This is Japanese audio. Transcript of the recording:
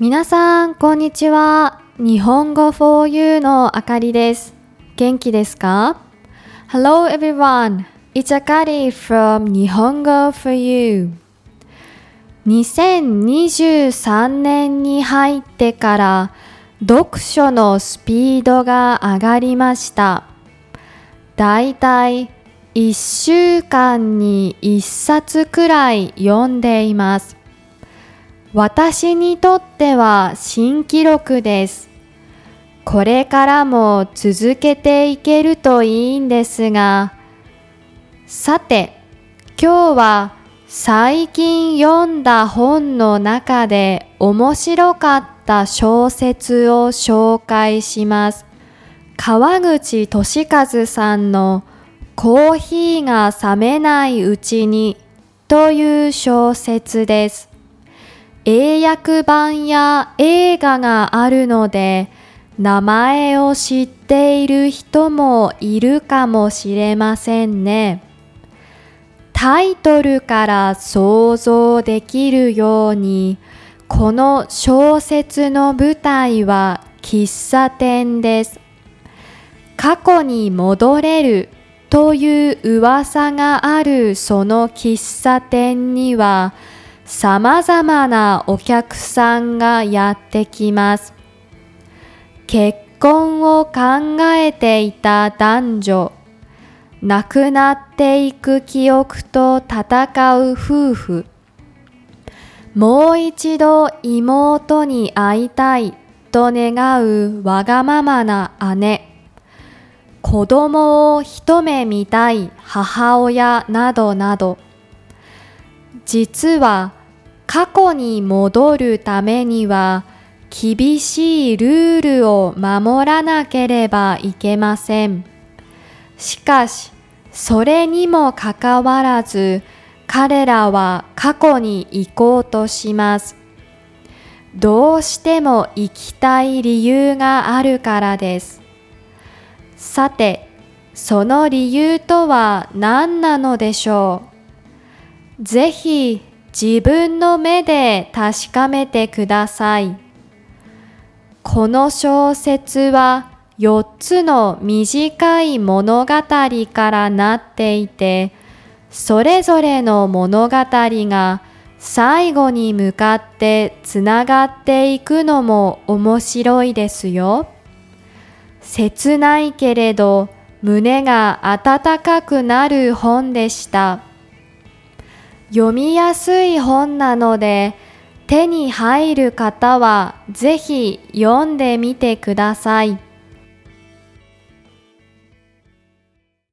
皆さん、こんにちは。日本語 for you のあかりです。元気ですか ?Hello everyone. It's Akari from 日本語 for you. 2023年に入ってから読書のスピードが上がりました。だいたい1週間に1冊くらい読んでいます。私にとっては新記録です。これからも続けていけるといいんですが、さて、今日は最近読んだ本の中で面白かった小説を紹介します。川口俊和さんのコーヒーが冷めないうちにという小説です。英訳版や映画があるので名前を知っている人もいるかもしれませんね。タイトルから想像できるようにこの小説の舞台は喫茶店です。過去に戻れるという噂があるその喫茶店には様々なお客さんがやってきます。結婚を考えていた男女、亡くなっていく記憶と戦う夫婦、もう一度妹に会いたいと願うわがままな姉、子供を一目見たい母親などなど、実は過去に戻るためには厳しいルールを守らなければいけません。しかし、それにもかかわらず彼らは過去に行こうとします。どうしても行きたい理由があるからです。さて、その理由とは何なのでしょう？ぜひ自分の目で確かめてください。この小説は4つの短い物語からなっていて、それぞれの物語が最後に向かってつながっていくのも面白いですよ。切ないけれど胸が温かくなる本でした。読みやすい本なので手に入る方はぜひ読んでみてください。